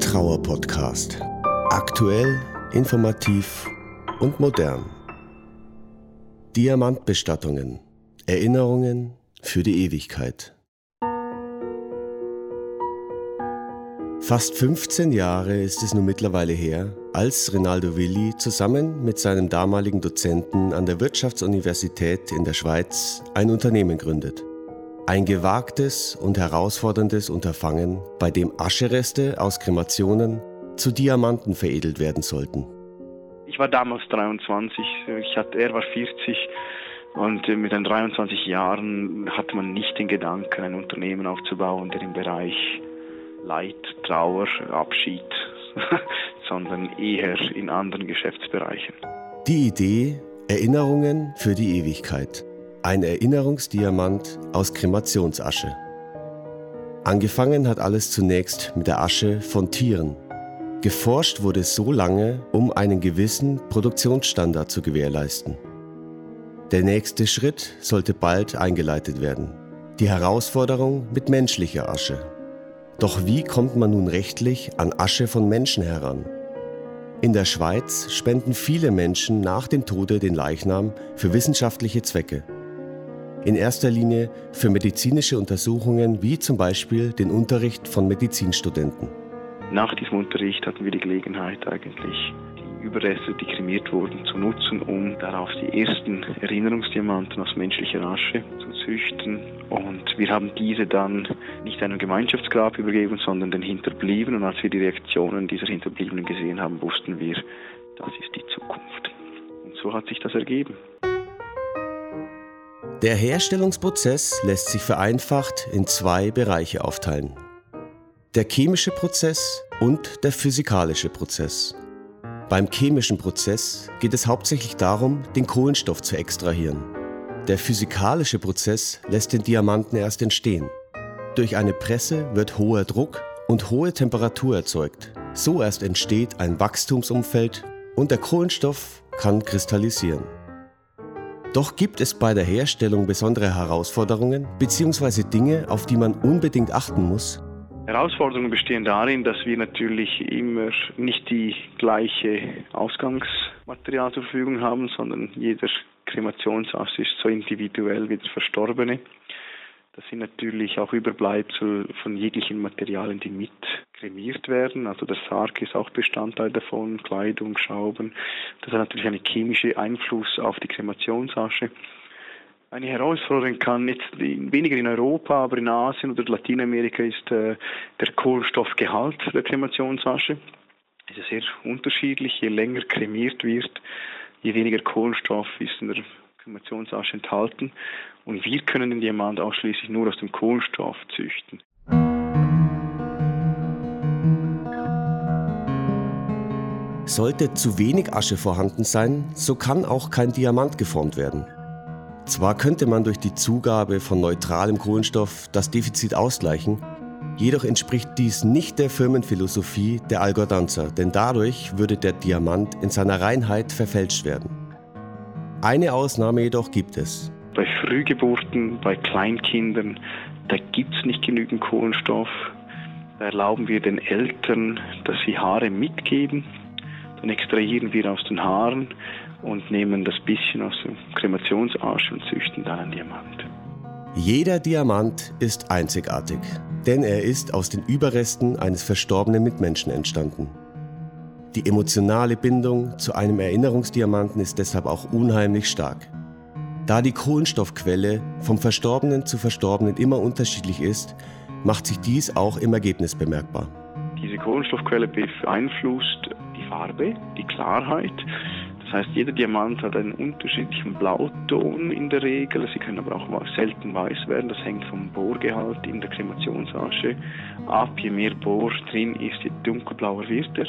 Trauer-Podcast. Aktuell, informativ und modern. Diamantbestattungen. Erinnerungen für die Ewigkeit. Fast 15 Jahre ist es nun mittlerweile her, als Rinaldo Willi zusammen mit seinem damaligen Dozenten an der Wirtschaftsuniversität in der Schweiz ein Unternehmen gründet. Ein gewagtes und herausforderndes Unterfangen, bei dem Aschereste aus Kremationen zu Diamanten veredelt werden sollten. Ich war damals 23, ich hatte, er war 40 und mit den 23 Jahren hatte man nicht den Gedanken, ein Unternehmen aufzubauen, der im Bereich Leid, Trauer, Abschied, sondern eher in anderen Geschäftsbereichen. Die Idee Erinnerungen für die Ewigkeit. Ein Erinnerungsdiamant aus Kremationsasche. Angefangen hat alles zunächst mit der Asche von Tieren. Geforscht wurde so lange, um einen gewissen Produktionsstandard zu gewährleisten. Der nächste Schritt sollte bald eingeleitet werden. Die Herausforderung mit menschlicher Asche. Doch wie kommt man nun rechtlich an Asche von Menschen heran? In der Schweiz spenden viele Menschen nach dem Tode den Leichnam für wissenschaftliche Zwecke. In erster Linie für medizinische Untersuchungen wie zum Beispiel den Unterricht von Medizinstudenten. Nach diesem Unterricht hatten wir die Gelegenheit eigentlich die Überreste, die kremiert wurden, zu nutzen, um darauf die ersten Erinnerungsdiamanten aus menschlicher Asche zu züchten. Und wir haben diese dann nicht einem Gemeinschaftsgrab übergeben, sondern den Hinterbliebenen. Und als wir die Reaktionen dieser Hinterbliebenen gesehen haben, wussten wir, das ist die Zukunft. Und so hat sich das ergeben. Der Herstellungsprozess lässt sich vereinfacht in zwei Bereiche aufteilen. Der chemische Prozess und der physikalische Prozess. Beim chemischen Prozess geht es hauptsächlich darum, den Kohlenstoff zu extrahieren. Der physikalische Prozess lässt den Diamanten erst entstehen. Durch eine Presse wird hoher Druck und hohe Temperatur erzeugt. So erst entsteht ein Wachstumsumfeld und der Kohlenstoff kann kristallisieren. Doch gibt es bei der Herstellung besondere Herausforderungen bzw. Dinge, auf die man unbedingt achten muss? Herausforderungen bestehen darin, dass wir natürlich immer nicht die gleiche Ausgangsmaterial zur Verfügung haben, sondern jeder Kremationsast ist so individuell wie der Verstorbene. Das sind natürlich auch Überbleibsel von jeglichen Materialien, die mit kremiert werden. Also der Sarg ist auch Bestandteil davon, Kleidung, Schrauben. Das hat natürlich einen chemischen Einfluss auf die Kremationsasche. Eine Herausforderung kann jetzt weniger in Europa, aber in Asien oder Lateinamerika ist äh, der Kohlenstoffgehalt der Kremationsasche. Es ist sehr unterschiedlich. Je länger kremiert wird, je weniger Kohlenstoff ist in der Kremationsasche enthalten. Und wir können den Diamant ausschließlich nur aus dem Kohlenstoff züchten. Sollte zu wenig Asche vorhanden sein, so kann auch kein Diamant geformt werden. Zwar könnte man durch die Zugabe von neutralem Kohlenstoff das Defizit ausgleichen, jedoch entspricht dies nicht der Firmenphilosophie der Algordanzer, denn dadurch würde der Diamant in seiner Reinheit verfälscht werden. Eine Ausnahme jedoch gibt es. Bei Frühgeburten, bei Kleinkindern, da gibt es nicht genügend Kohlenstoff. Da erlauben wir den Eltern, dass sie Haare mitgeben. Dann extrahieren wir aus den Haaren und nehmen das bisschen aus dem Kremationsarsch und züchten dann einen Diamant. Jeder Diamant ist einzigartig, denn er ist aus den Überresten eines verstorbenen Mitmenschen entstanden. Die emotionale Bindung zu einem Erinnerungsdiamanten ist deshalb auch unheimlich stark. Da die Kohlenstoffquelle vom Verstorbenen zu Verstorbenen immer unterschiedlich ist, macht sich dies auch im Ergebnis bemerkbar. Diese Kohlenstoffquelle beeinflusst die Farbe, die Klarheit. Das heißt, jeder Diamant hat einen unterschiedlichen Blauton in der Regel. Sie können aber auch selten weiß werden. Das hängt vom Bohrgehalt in der Kremationsasche ab. Je mehr Bohr drin ist, je dunkelblauer wird er.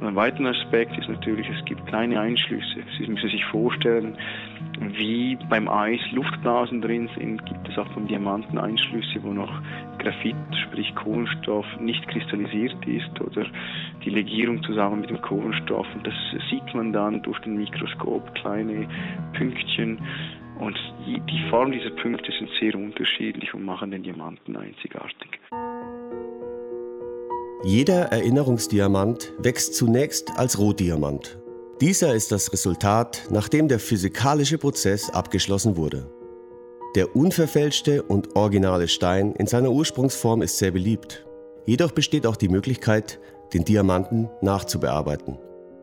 Ein weiterer Aspekt ist natürlich, es gibt kleine Einschlüsse. Sie müssen sich vorstellen, wie beim Eis Luftblasen drin sind, gibt es auch beim Diamanten Einschlüsse, wo noch Graphit, sprich Kohlenstoff, nicht kristallisiert ist oder die Legierung zusammen mit dem Kohlenstoff. Und das sieht man dann durch den Mikroskop, kleine Pünktchen. Und die Form dieser Punkte sind sehr unterschiedlich und machen den Diamanten einzigartig. Jeder Erinnerungsdiamant wächst zunächst als Rohdiamant. Dieser ist das Resultat, nachdem der physikalische Prozess abgeschlossen wurde. Der unverfälschte und originale Stein in seiner Ursprungsform ist sehr beliebt. Jedoch besteht auch die Möglichkeit, den Diamanten nachzubearbeiten.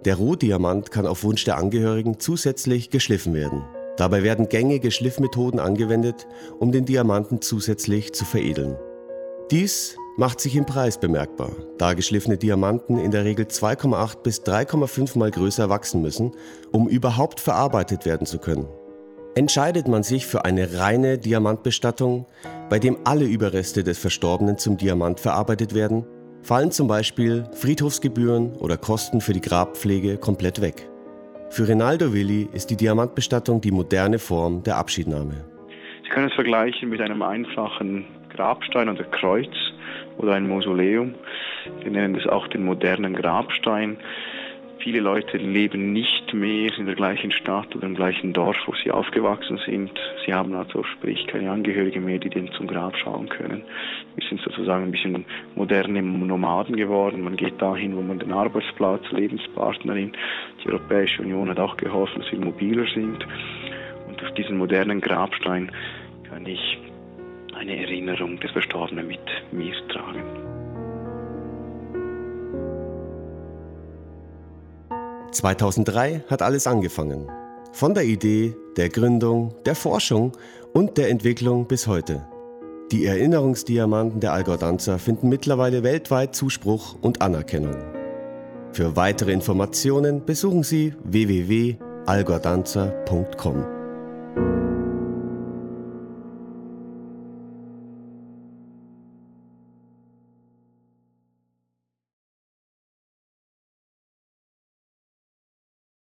Der Rohdiamant kann auf Wunsch der Angehörigen zusätzlich geschliffen werden. Dabei werden gängige Schliffmethoden angewendet, um den Diamanten zusätzlich zu veredeln. Dies macht sich im Preis bemerkbar, da geschliffene Diamanten in der Regel 2,8 bis 3,5 mal größer wachsen müssen, um überhaupt verarbeitet werden zu können. Entscheidet man sich für eine reine Diamantbestattung, bei dem alle Überreste des Verstorbenen zum Diamant verarbeitet werden, fallen zum Beispiel Friedhofsgebühren oder Kosten für die Grabpflege komplett weg. Für Rinaldo Willi ist die Diamantbestattung die moderne Form der Abschiednahme. Sie können es vergleichen mit einem einfachen Grabstein oder Kreuz oder ein Mausoleum. Wir nennen das auch den modernen Grabstein. Viele Leute leben nicht mehr in der gleichen Stadt oder im gleichen Dorf, wo sie aufgewachsen sind. Sie haben also sprich keine Angehörige mehr, die den zum Grab schauen können. Wir sind sozusagen ein bisschen moderne Nomaden geworden. Man geht dahin, wo man den Arbeitsplatz, Lebenspartnerin. Die Europäische Union hat auch geholfen, dass wir mobiler sind. Und durch diesen modernen Grabstein kann ich eine Erinnerung des Verstorbenen mit mir tragen. »2003 hat alles angefangen. Von der Idee, der Gründung, der Forschung und der Entwicklung bis heute. Die Erinnerungsdiamanten der Algordanzer finden mittlerweile weltweit Zuspruch und Anerkennung. Für weitere Informationen besuchen Sie www.algordanzer.com.